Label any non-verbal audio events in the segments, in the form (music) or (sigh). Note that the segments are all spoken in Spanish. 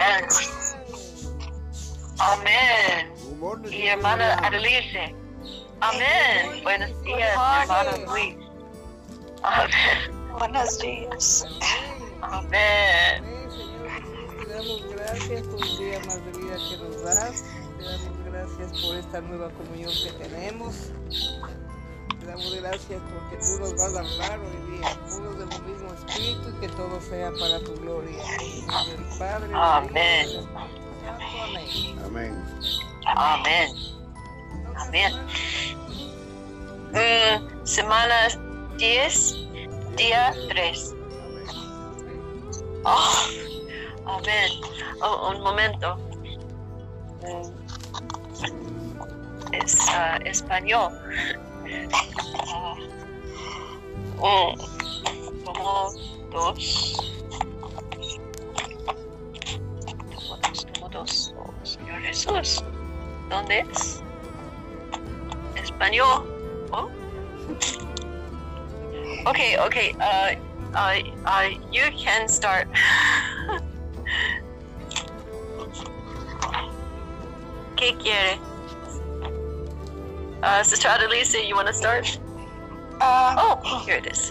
Amén. Amén. Y hermana Adelice. Amén. Buenos días, hermano Luis. Amén. Buenos días. Amén. Te damos gracias por un día más de vida que nos das. Te damos gracias por esta nueva comunión que tenemos. Te damos gracias porque tú nos vas a hablar hoy día, puros del mismo espíritu y que todo sea para tu gloria. Del Padre. Amén. Amén. Amén. Amén. Amén. Mm, semana 10, día 3. Oh, amén. Oh, un momento. Mm, Es ah, español. Ah, mm, tomo dos. Tomo dos, tomo dos. Oh, Señor Jesús. ¿Dónde es? Español. Oh. Okay, okay. Uh, uh, uh, you can start. (laughs) ¿Qué quiere? Uh, Sister Adelise, you want to start? Ah, Oh, here it is.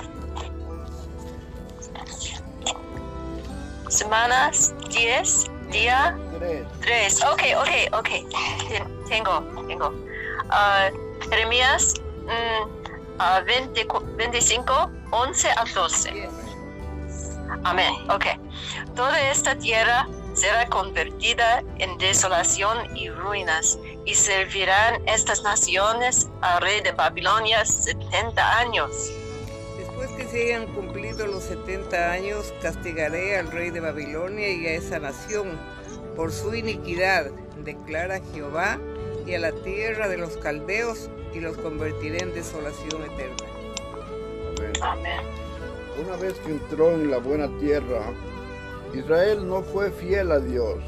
Semanas 10, día Tres. Tres. Ok, ok, ok. Ten- Tengo, tengo. Ah, Jeremías mm, ah, 20 cu- 25, 11 a 12. Yes. Amén. Ok. Toda esta tierra será convertida en desolación y ruinas, y servirán estas naciones al rey de Babilonia 70 años. Después que se hayan cumplido los 70 años, castigaré al rey de Babilonia y a esa nación por su iniquidad, declara Jehová, y a la tierra de los caldeos, y los convertiré en desolación eterna. Amén. Amén. Una vez que entró en la buena tierra, Israel no fue fiel a Dios.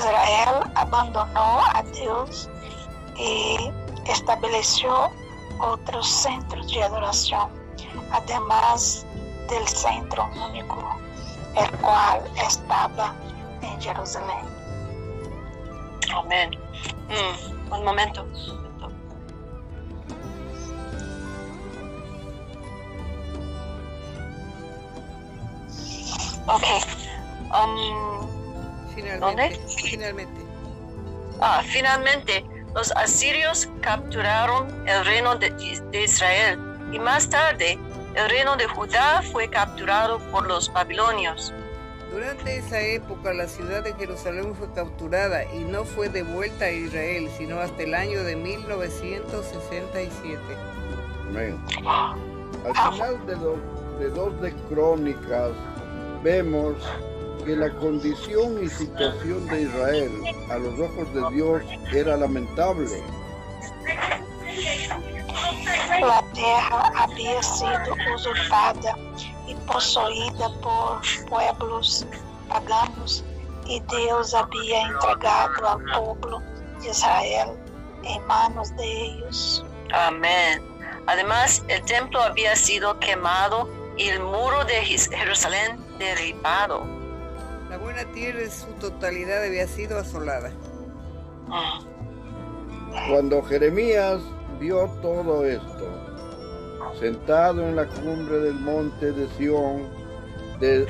Israel abandonó a Dios y estableció otros centros de adoración, además del centro único, el cual estaba en Jerusalén. Amén. Mm, un momento. Ok. Um, Finalmente, ¿Dónde? finalmente, ah, finalmente, los asirios capturaron el reino de, de Israel y más tarde el reino de Judá fue capturado por los babilonios. durante esa época la ciudad de Jerusalén fue capturada y no fue devuelta a Israel, sino hasta el año de 1967. Amén. Al final de, do- de dos de crónicas vemos que la condición y situación de Israel a los ojos de Dios era lamentable. La tierra había sido usurpada y poseída por pueblos paganos y Dios había entregado al pueblo de Israel en manos de ellos. Amén. Además, el templo había sido quemado y el muro de Jerusalén derribado. La buena tierra en su totalidad había sido asolada. Cuando Jeremías vio todo esto, sentado en la cumbre del monte de Sión, de-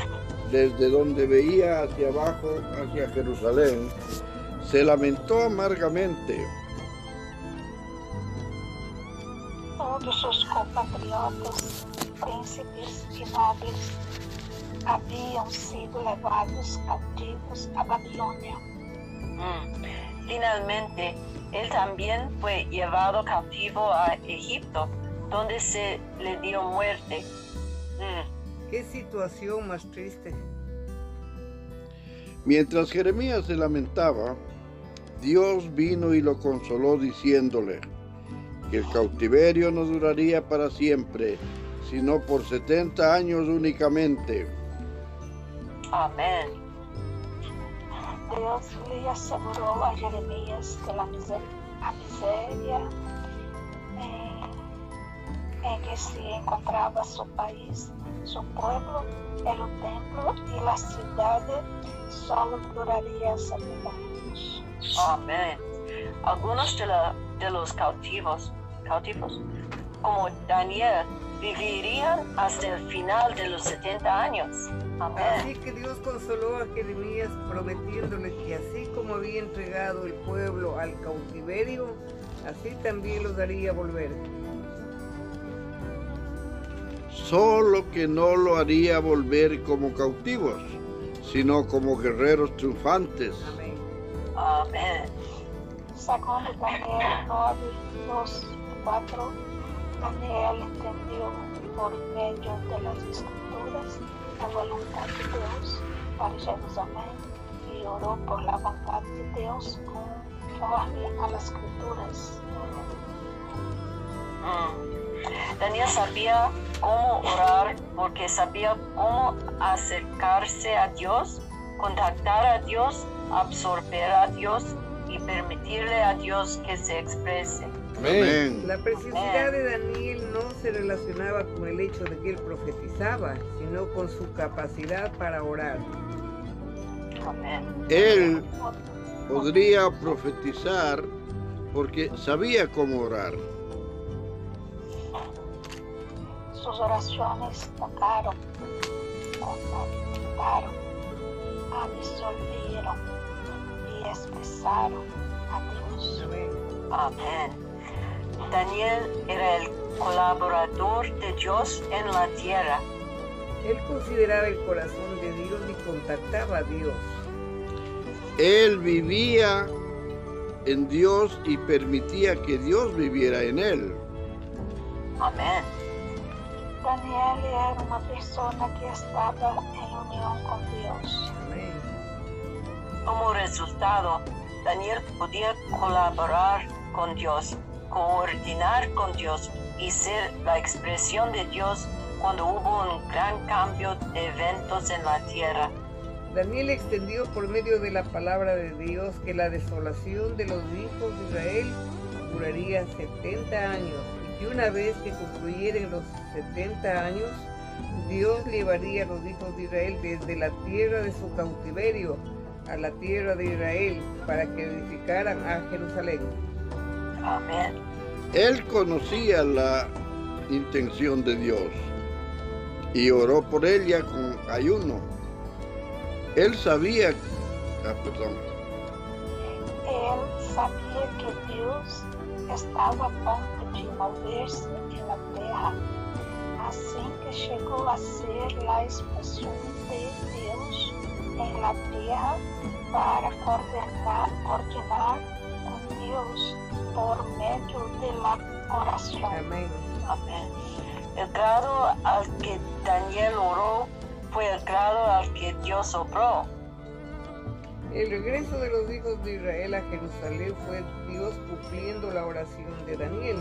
desde donde veía hacia abajo, hacia Jerusalén, se lamentó amargamente. Todos sus compatriotas, príncipes y nobles habían sido levados cautivos a Babilonia. Mm. Finalmente, él también fue llevado cautivo a Egipto, donde se le dio muerte. Mm. Qué situación más triste. Mientras Jeremías se lamentaba, Dios vino y lo consoló diciéndole que el cautiverio no duraría para siempre, sino por 70 años únicamente. Amén. Deus lhe assegurou a Jeremias que a miséria, a miséria em en que se encontraba su país, su pueblo, el templo y la ciudad solo duraría 70 años. Amén. Algunos de, la- de los cautivos, cautivos, como Daniel, vivirían hasta el final de los 70 años. Amén. Así que Dios consoló a Jeremías prometiéndole que así como había entregado el pueblo al cautiverio, así también los daría volver. Solo que no lo haría volver como cautivos, sino como guerreros triunfantes. Amén. Amén. Segundo Daniel 9, 2, 4, Daniel entendió por medio de las escrituras la voluntad de Dios para Jerusalén y oró por la voluntad de Dios conforme a las escrituras. Mm. Daniel sabía cómo orar porque sabía cómo acercarse a Dios, contactar a Dios, absorber a Dios y permitirle a Dios que se exprese. Amén. La preciosidad de Daniel no se relacionaba con el hecho de que él profetizaba, sino con su capacidad para orar. Él podría profetizar porque sabía cómo orar. Sus oraciones tocaron, contactaron, absorbieron y expresaron a Dios. Amén. Daniel era el colaborador de Dios en la tierra. Él consideraba el corazón de Dios y contactaba a Dios. Él vivía en Dios y permitía que Dios viviera en él. Amén. Daniel era una persona que estaba en unión con Dios. Amén. Como resultado, Daniel podía colaborar con Dios, coordinar con Dios y ser la expresión de Dios cuando hubo un gran cambio de eventos en la tierra. Daniel extendió por medio de la palabra de Dios que la desolación de los hijos de Israel duraría 70 años y que una vez que concluyeran los 70 años, Dios llevaría a los hijos de Israel desde la tierra de su cautiverio a la tierra de Israel para que edificaran a Jerusalén. Amén. Él conocía la intención de Dios y oró por ella con ayuno. Él sabía, ah, perdón, Él sabía que Dios estaba a punto de moverse en la tierra, así que llegó a ser la expresión de Dios en la tierra para coordinar, coordinar con Dios por medio de la oración. Amén. Amén. El grado al que Daniel oró fue el grado al que Dios obró. El regreso de los hijos de Israel a Jerusalén fue Dios cumpliendo la oración de Daniel.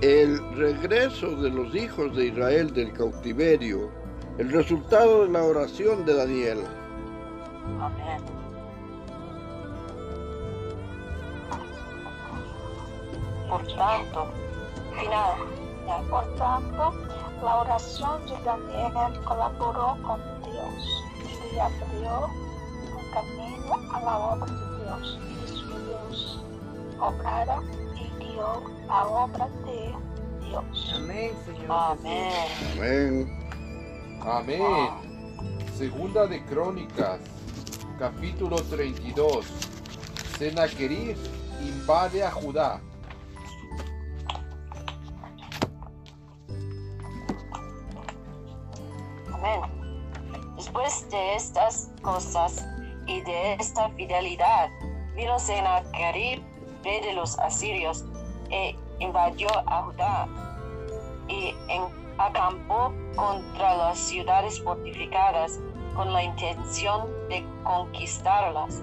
el regreso de los hijos de Israel del cautiverio, el resultado de la oración de Daniel. Amén. Por tanto, final. Por tanto, la oración de Daniel colaboró con Dios y abrió un camino a la obra de Dios. Y su Dios obrara y guió la obra de Dios. Amén, Señor. Amén. Amén. Amén. Segunda de Crónicas, capítulo 32. Sennacherib invade a Judá. Después de estas cosas y de esta fidelidad, vino Sennacherib, rey de los asirios, e invadió a Judá y acampó contra las ciudades fortificadas con la intención de conquistarlas.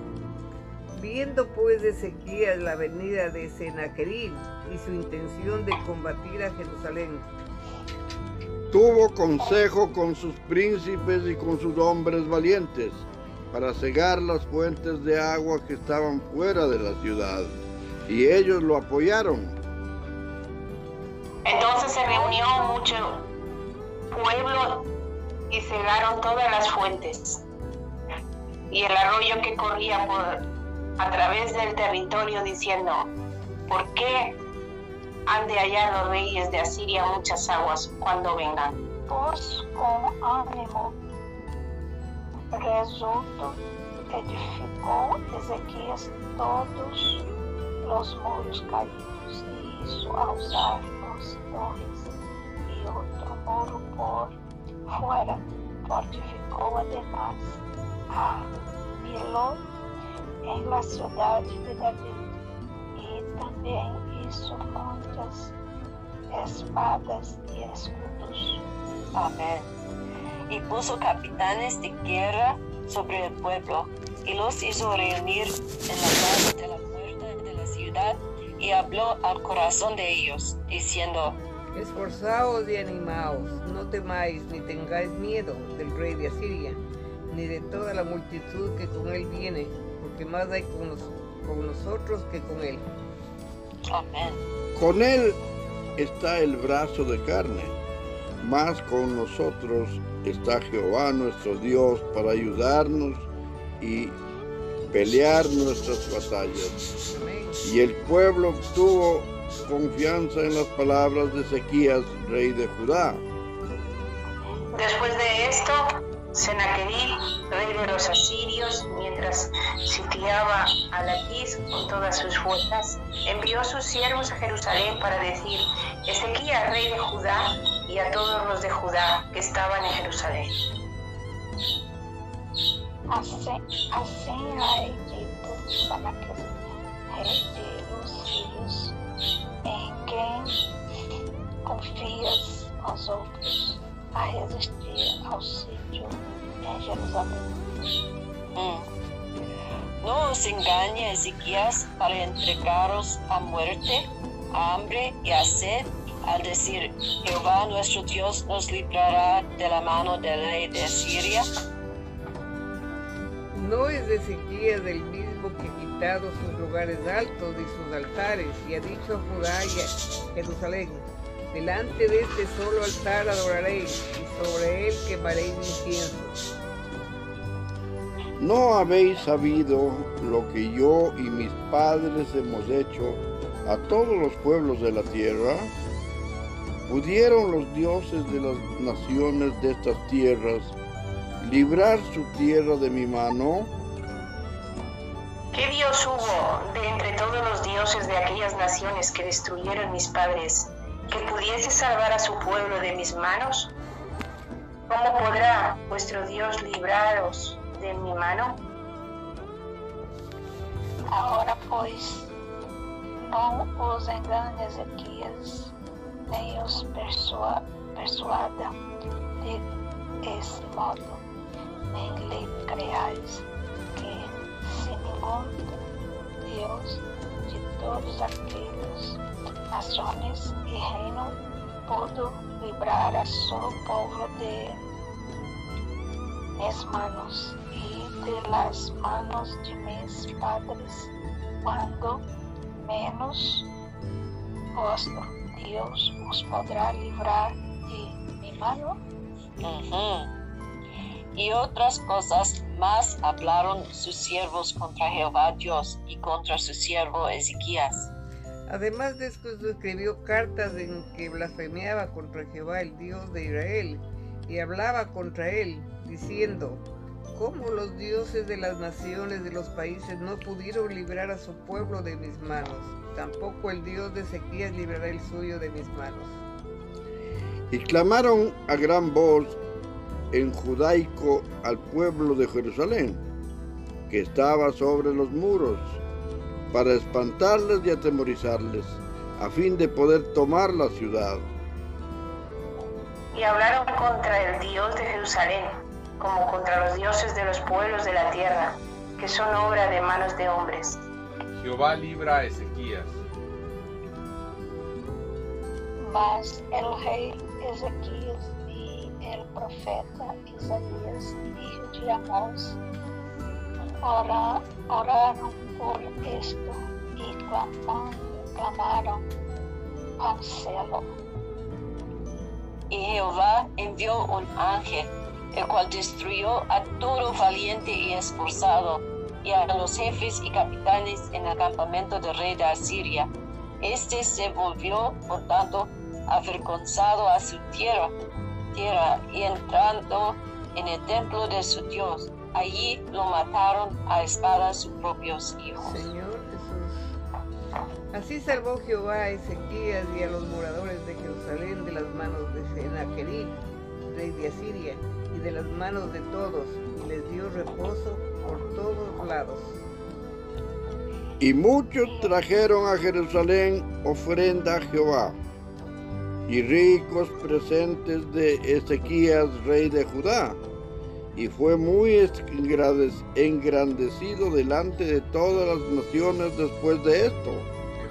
Viendo pues Ezequías la venida de Sennacherib y su intención de combatir a Jerusalén, Tuvo consejo con sus príncipes y con sus hombres valientes para cegar las fuentes de agua que estaban fuera de la ciudad. Y ellos lo apoyaron. Entonces se reunió mucho pueblo y cegaron todas las fuentes y el arroyo que corría por a través del territorio diciendo, ¿por qué han de hallar los reyes de Asiria muchas aguas cuando vengan? Pues con ánimo resuelto edificó Ezequías todos los muros caídos y hizo alzar los torres y otro muro por fuera. Fortificó además a Miló en la ciudad de David y también hizo muchas espadas y escudos. Amén. Y puso capitanes de guerra sobre el pueblo y los hizo reunir en la base de la puerta de la ciudad y habló al corazón de ellos, diciendo, Esforzaos y animaos, no temáis ni tengáis miedo del rey de Asiria, ni de toda la multitud que con él viene, porque más hay con nosotros que con él. Amén. Con él está el brazo de carne, mas con nosotros está Jehová nuestro Dios para ayudarnos y pelear nuestras batallas. Y el pueblo tuvo confianza en las palabras de Ezequías, rey de Judá. Después de esto, Sennacherib, rey de los asirios, mientras sitiaba a Laquis con todas sus fuerzas, envió a sus siervos a Jerusalén para decir, Ezequías, rey de Judá, y a todos los de Judá que estaban en Jerusalén. Assim há dito Sanaquerib, rei de los sírios, em quem confias aos outros a resistir ao. Mm. No os engañe Ezequías para entregaros a muerte, a hambre y a sed, al decir, Jehová nuestro Dios nos librará de la mano del rey de Asiria. No es Ezequías el mismo que quitado sus lugares altos y sus altares, y ha dicho a Judá y a Jerusalén, delante de este solo altar adoraréis, y sobre él quemaréis incienso. ¿No habéis sabido lo que yo y mis padres hemos hecho a todos los pueblos de la tierra? ¿Pudieron los dioses de las naciones de estas tierras librar su tierra de mi mano? ¿Qué Dios hubo de entre todos los dioses de aquellas naciones que destruyeron mis padres, que pudiese salvar a su pueblo de mis manos? ¿Cómo podrá vuestro Dios libraros de mi mano? Agora, pois, não os engane Ezequias, nem os persua, persuada de esse modo, nem lhe creais que se nenhum Deus de todos aqueles nações e reino pudo livrar a seu povo de mis manos y de las manos de mis padres, cuando menos vuestro Dios os podrá livrar de mi mano. Y otras cosas más hablaron sus siervos contra Jehová Dios y contra su siervo Ezequías. Además de esto, escribió cartas en que blasfemeaba contra Jehová, el Dios de Israel, y hablaba contra él, diciendo, ¿cómo los dioses de las naciones de los países no pudieron librar a su pueblo de mis manos? Tampoco el Dios de Ezequías librará el suyo de mis manos. Y clamaron a gran voz en judaico al pueblo de Jerusalén, que estaba sobre los muros, para espantarles y atemorizarles, a fin de poder tomar la ciudad. Y hablaron contra el Dios de Jerusalén, como contra los dioses de los pueblos de la tierra, que son obra de manos de hombres. Jehová libra a Ezequías. Mas el rey Ezequías y el profeta Isaías, hijo de Amós, ora- oraron por esto y clamaron, al cielo y Jehová envió un ángel, el cual destruyó a todo valiente y esforzado, y a los jefes y capitanes en el campamento del rey de Asiria. Este se volvió, por tanto, avergonzado a su tierra, tierra y entrando en el templo de su Dios, allí lo mataron a espada sus propios hijos. Señor Jesús. Así salvó Jehová a Ezequías y a los moradores de Jerusalén de las manos de Sennacherib, rey de Asiria, y de las manos de todos, y les dio reposo por todos lados. Y muchos trajeron a Jerusalén ofrenda a Jehová y ricos presentes de Ezequías, rey de Judá, y fue muy engrandecido delante de todas las naciones después de esto.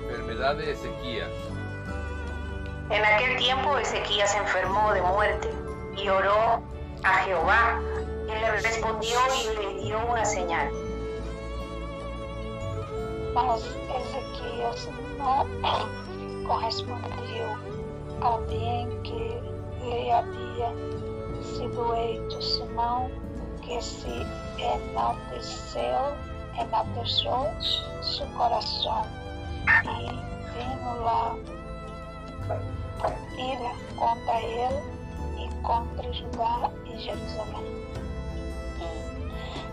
Enfermedad de Ezequías. En aquel tiempo Ezequías se enfermó de muerte y oró a Jehová. Él le respondió y le dio una señal. Mas Ezequías no (coughs) correspondió ao bem que lhe havia sido hecho, senão que se enalteceu, enalteceu seu coração. E vino lá ira contra ele e contra Judá e Jerusalém.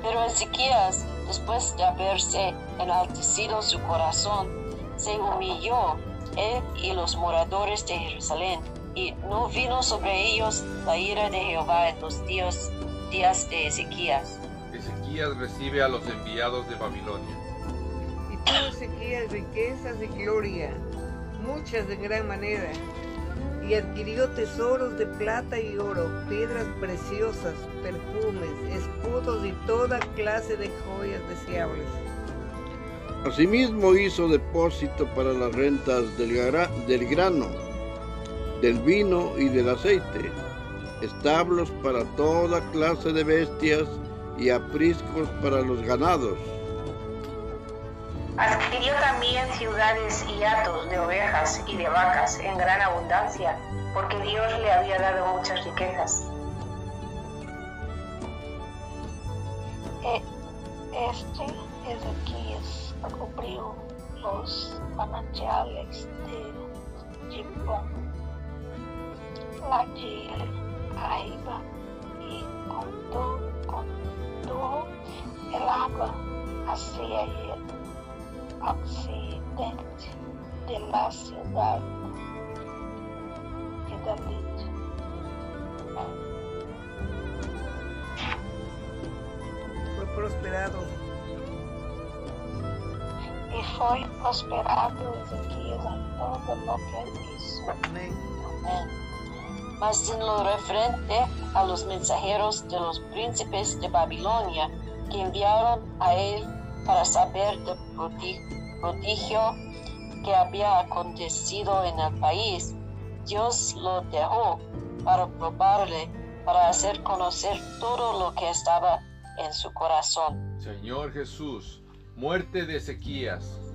Pero Ezequías, después de haberse enaltecido su corazón, se humilló él y los moradores de Jerusalén, y no vino sobre ellos la ira de Jehová en los días, días de Ezequías. Ezequías recibe a los enviados de Babilonia. Y tuvo Ezequías riquezas y gloria, muchas de gran manera, y adquirió tesoros de plata y oro, piedras preciosas, perfumes, escudos y toda clase de joyas deseables. Asimismo hizo depósito para las rentas del, del grano, del vino y del aceite, establos para toda clase de bestias y apriscos para los ganados. Adquirió también ciudades y atos de ovejas y de vacas en gran abundancia, porque Dios le había dado muchas riquezas. E, este Ezequías cubrió los manantiales de Gibón, la de Aiba, y contó, contó el agua hacia el occidente de la ciudad de David. Fue prosperado y fue prosperado Ezequías en todo lo que él hizo. Amén. Amén. Mas en lo referente a los mensajeros de los príncipes de Babilonia que enviaron a él para saber del prodigio que había acontecido en el país, Dios lo dejó para probarle, para hacer conocer todo lo que estaba en su corazón. Señor Jesús, muerte de Ezequías.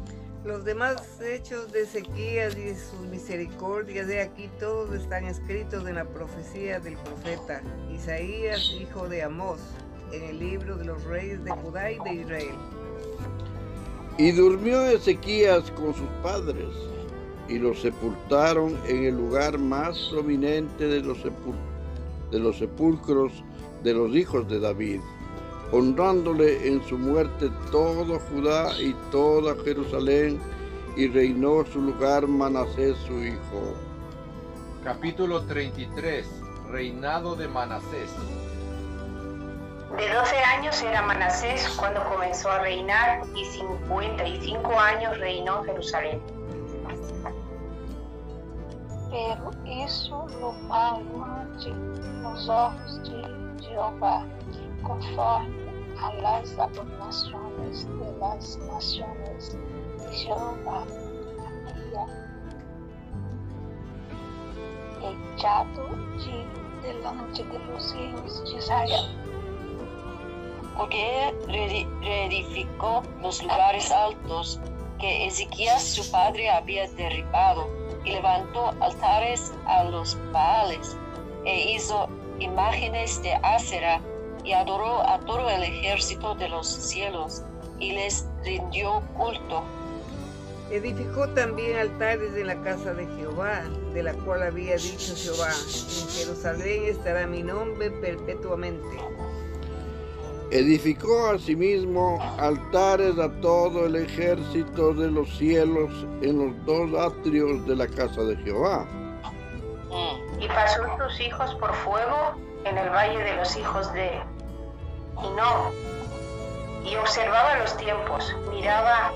Los demás hechos de Ezequías y sus misericordias de aquí todos están escritos en la profecía del profeta Isaías, hijo de Amós, en el libro de los reyes de Judá y de Israel. Y durmió Ezequías con sus padres, y los sepultaron en el lugar más prominente de los, de los sepulcros de los hijos de David, honrándole en su muerte todo Judá y toda Jerusalén, y reinó su lugar Manasés su hijo. Capítulo 33. Reinado de Manasés. De 12 años era Manasés cuando comenzó a reinar y 55 años reinó en Jerusalén. Pero hizo lo malo ante los ojos de Jehová, conforme a las abominaciones de las naciones de Jehová echado de delante de los hijos de Israel. porque reedificó los lugares altos que Ezequías su padre había derribado y levantó altares a los Baales e hizo imágenes de Acera y adoró a todo el ejército de los cielos y les rindió culto. Edificó también altares en la casa de Jehová, de la cual había dicho Jehová, en Jerusalén estará mi nombre perpetuamente. Edificó asimismo altares a todo el ejército de los cielos en los dos atrios de la casa de Jehová. Y pasó sus hijos por fuego en el valle de los hijos de Hinnom. Y observaba los tiempos, miraba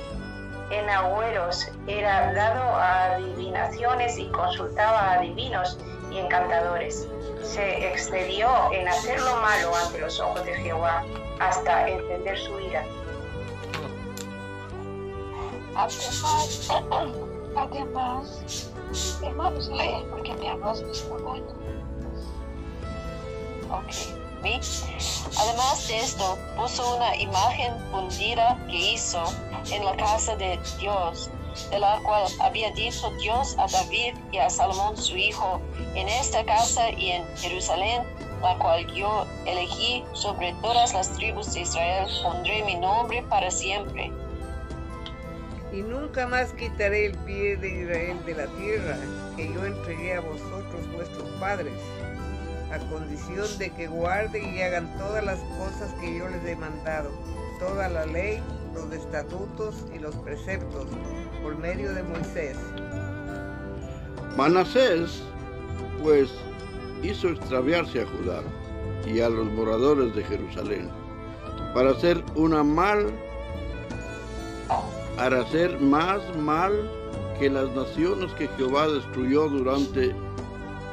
en agüeros, era dado a adivinaciones y consultaba a divinos y encantadores. Se excedió en hacer lo malo ante los ojos de Jehová hasta entender su ira. Además, además, hermanos, leen porque voz no está buena. Ok. Además de esto, puso una imagen fundida que hizo en la casa de Dios, de la cual había dicho Dios a David y a Salomón su hijo, en esta casa y en Jerusalén, la cual yo elegí sobre todas las tribus de Israel, pondré mi nombre para siempre. Y nunca más quitaré el pie de Israel de la tierra que yo entregué a vosotros vuestros padres, a condición de que guarden y hagan todas las cosas que yo les he mandado, toda la ley, los estatutos y los preceptos, por medio de Moisés. Manasés, pues, hizo extraviarse a Judá y a los moradores de Jerusalén, para hacer una mal, para hacer más mal que las naciones que Jehová destruyó durante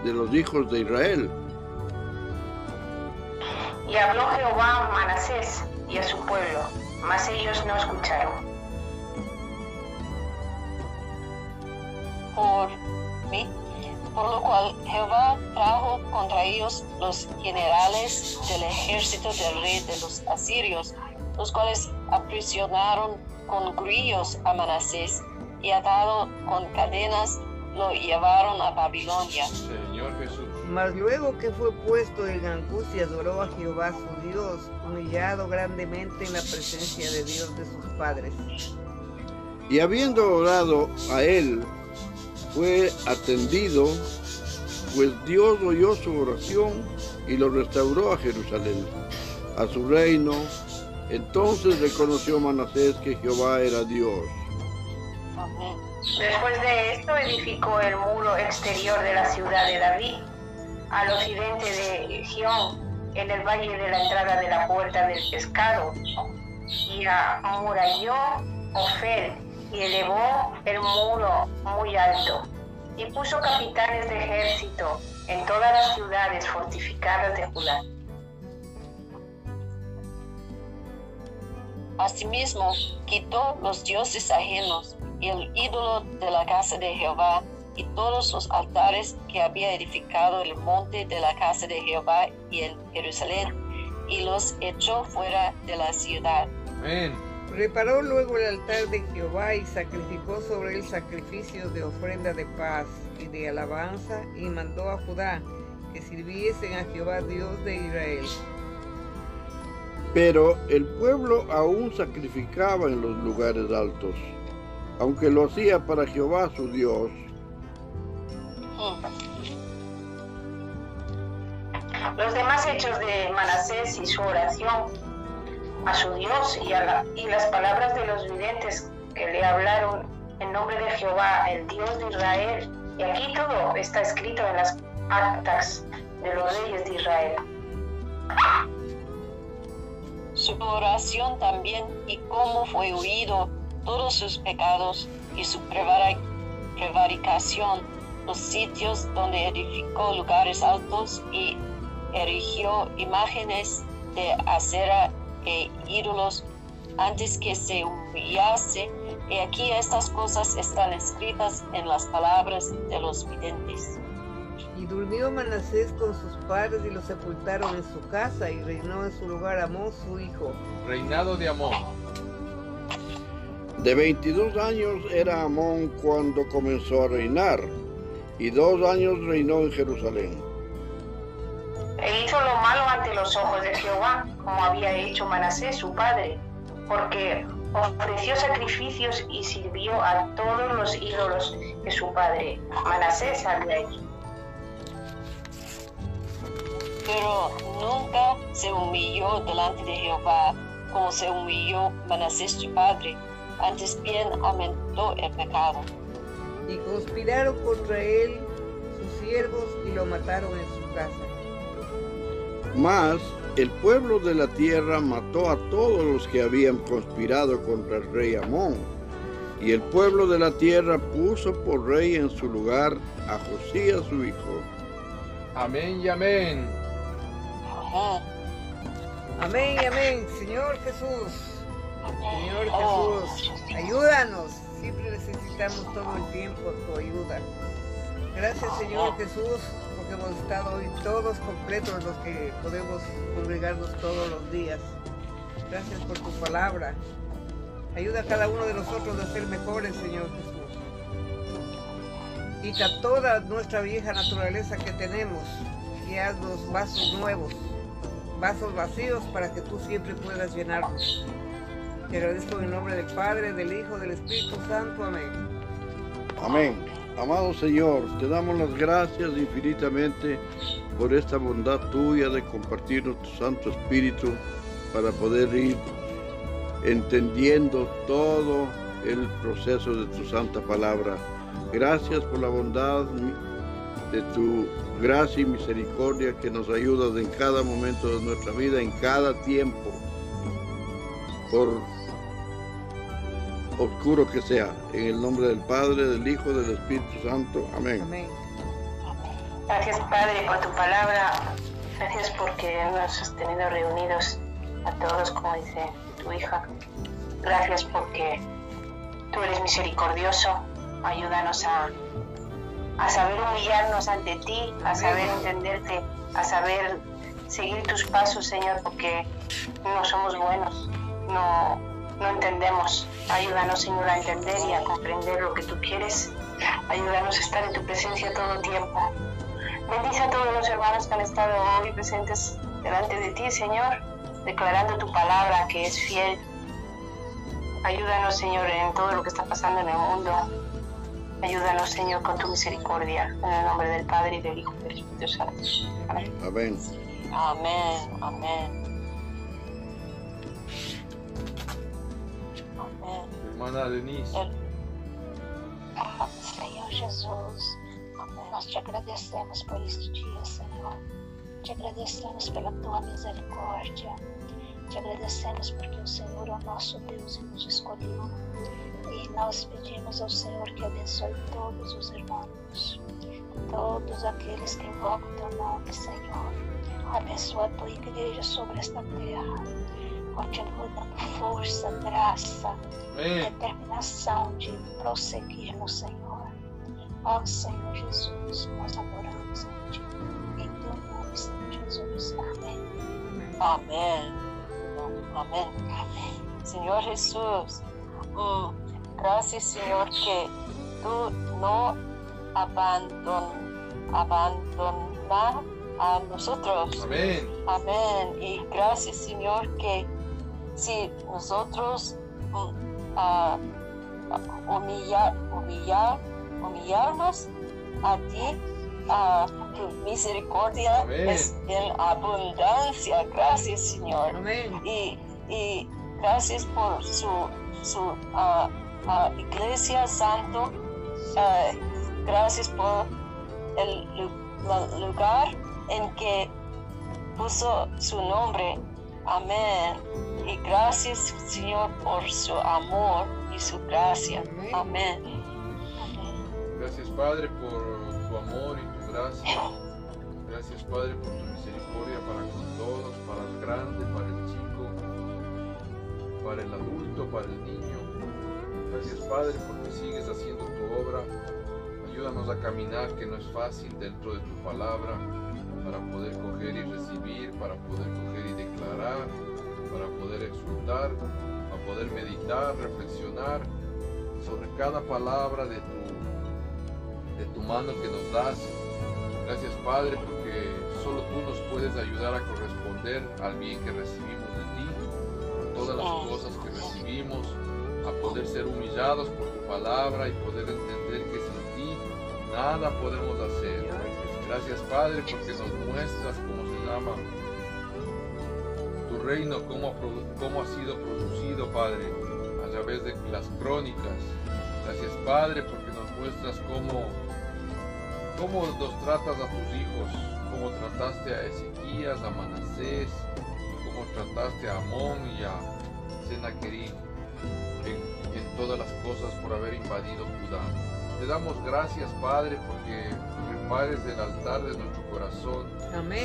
de los hijos de Israel. Y habló Jehová a Manasés y a su pueblo, mas ellos no escucharon. por mí, por lo cual Jehová trajo contra ellos los generales del ejército del rey de los asirios, los cuales aprisionaron con grillos a Manasés y atado con cadenas lo llevaron a Babilonia. Señor Jesús. Mas luego que fue puesto en angustia, adoró a Jehová su Dios, humillado grandemente en la presencia de Dios de sus padres. Y habiendo orado a él, fue atendido, pues Dios oyó su oración y lo restauró a Jerusalén, a su reino. Entonces reconoció Manasés que Jehová era Dios. Después de esto edificó el muro exterior de la ciudad de David, al occidente de Gión, en el valle de la entrada de la puerta del pescado, y amuralló Ofel, y elevó el muro muy alto, y puso capitanes de ejército en todas las ciudades fortificadas de Judá. Asimismo, quitó los dioses ajenos y el ídolo de la casa de Jehová y todos los altares que había edificado el monte de la casa de Jehová y en Jerusalén, y los echó fuera de la ciudad. Amén. Reparó luego el altar de Jehová y sacrificó sobre él sacrificios de ofrenda de paz y de alabanza y mandó a Judá que sirviesen a Jehová Dios de Israel. Pero el pueblo aún sacrificaba en los lugares altos, aunque lo hacía para Jehová su Dios. Hechos de Manasés y su oración a su Dios y, a las palabras de los videntes que le hablaron en nombre de Jehová, el Dios de Israel. Y aquí todo está escrito en las actas de los reyes de Israel. Su oración también y cómo fue huido todos sus pecados y su prevaricación, los sitios donde edificó lugares altos y erigió imágenes de acera e ídolos antes que se humillase. Y aquí estas cosas están escritas en las palabras de los videntes. Y durmió Manasés con sus padres y lo sepultaron en su casa y reinó en su lugar Amós su hijo. Reinado de Amón. De 22 años era Amón cuando comenzó a reinar, y dos años reinó en Jerusalén. E hizo lo malo ante los ojos de Jehová, como había hecho Manasés su padre, porque ofreció sacrificios y sirvió a todos los ídolos que su padre Manasés había hecho. Pero nunca se humilló delante de Jehová como se humilló Manasés su padre, antes bien aumentó el pecado. Y conspiraron contra él sus siervos y lo mataron en su casa. Mas el pueblo de la tierra mató a todos los que habían conspirado contra el rey Amón. Y el pueblo de la tierra puso por rey en su lugar a Josías su hijo. Amén y amén. Ajá. Amén y amén, Señor Jesús. Señor Jesús, ayúdanos. Siempre necesitamos todo el tiempo tu ayuda. Gracias, Señor Jesús, porque hemos estado hoy todos completos los que podemos congregarnos todos los días. Gracias por tu palabra. Ayuda a cada uno de nosotros a ser mejores, Señor Jesús. Quita toda nuestra vieja naturaleza que tenemos y haznos vasos nuevos, vasos vacíos para que tú siempre puedas llenarnos. Te agradezco en nombre del Padre, del Hijo, del Espíritu Santo. Amén. Amén. Amado Señor, te damos las gracias infinitamente por esta bondad tuya de compartirnos tu Santo Espíritu para poder ir entendiendo todo el proceso de tu santa palabra. Gracias por la bondad de tu gracia y misericordia que nos ayudas en cada momento de nuestra vida, en cada tiempo, por oscuro que sea. En el nombre del Padre, del Hijo, del Espíritu Santo. Amén. Amén. Gracias Padre por tu palabra. Gracias porque nos has tenido reunidos a todos, como dice tu hija. Gracias porque tú eres misericordioso. Ayúdanos a, a saber humillarnos ante ti, a saber entenderte, a saber seguir tus pasos, Señor, porque no somos buenos, no, no entendemos. Ayúdanos, Señor, a entender y a comprender lo que tú quieres. Ayúdanos a estar en tu presencia todo el tiempo. Bendice a todos los hermanos que han estado hoy presentes delante de ti, Señor, declarando tu palabra que es fiel. Ayúdanos, Señor, en todo lo que está pasando en el mundo. Ayúdanos, Señor, con tu misericordia. En el nombre del Padre y del Hijo y del Espíritu Santo. Amén. Amén. Amén, amén. Denise. Senhor Jesus, nós te agradecemos por este dia, Senhor. Te agradecemos pela tua misericórdia. Te agradecemos porque o Senhor é o nosso Deus e nos escolheu. E nós pedimos ao Senhor que abençoe todos os irmãos, todos aqueles que invocam teu nome, Senhor. Abençoa a tua igreja sobre esta terra. Continua dando força, graça, Amém. determinação de prosseguir no Senhor. Ó Senhor Jesus, nós adoramos a Ti. Em Teu nome, Senhor Jesus. Amém. Amén. Amén. Señor Jesús, mm, gracias Señor que no abandon, abandonas a nosotros. Amén. Amén. Y gracias Señor que si nosotros mm, ah, humillar, humillar, humillarnos a ti, a tu misericordia Amén. es en abundancia. Gracias Señor. Amén. Y, y gracias por su, su ah, iglesia santo. Gracias por el lugar en que puso su nombre. Amén. Y gracias, Señor, por su amor y su gracia. Amén. Gracias, Padre, por tu amor y tu gracia. Gracias, Padre, por tu misericordia para con todos, para el grande, para el chico, para el adulto, para el niño. Gracias, Padre, porque sigues haciendo tu obra. Ayúdanos a caminar, que no es fácil dentro de tu palabra, para poder coger y recibir, para poder coger y declarar, para poder exultar, para poder meditar, reflexionar sobre cada palabra de tu, de tu mano que nos das. Gracias Padre porque solo tú nos puedes ayudar a corresponder al bien que recibimos de ti, a todas las cosas que recibimos, a poder ser humillados por tu palabra y poder entender que sin ti nada podemos hacer. Gracias Padre porque nos muestras cómo se llama tu reino, cómo, ha sido producido Padre a través de las crónicas. Gracias Padre porque nos muestras cómo, cómo nos tratas a tus hijos, cómo trataste a Ezequías, a Manasés, cómo trataste a Amón y a Senaquerí en, todas las cosas por haber invadido Judá. Te damos gracias, Padre, porque repares el altar de nuestro corazón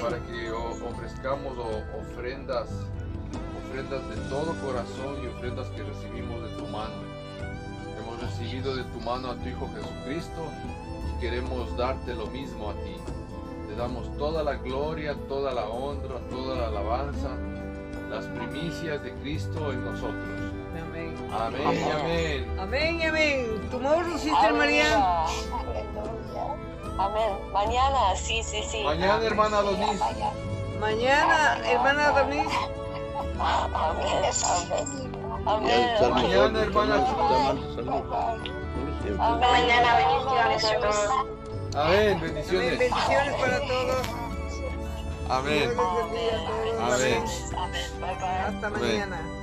para que ofrezcamos ofrendas, ofrendas de todo corazón y ofrendas que recibimos de tu mano. Hemos recibido de tu mano a tu Hijo Jesucristo y queremos darte lo mismo a ti. Te damos toda la gloria, toda la honra, toda la alabanza, las primicias de Cristo en nosotros. Amén. Amén, amén. Amén, amén. Tomorrow, Sister María. Amén. Mañana, sí, sí, sí. Mañana, hermana Donis. Mañana, hermana Donis. Amén. Amén. Mañana, hermana Mañana, bendiciones a todos. Amén, bendiciones. Bendiciones para todos. Amén. Amén. Amén. Bye bye. Hasta mañana.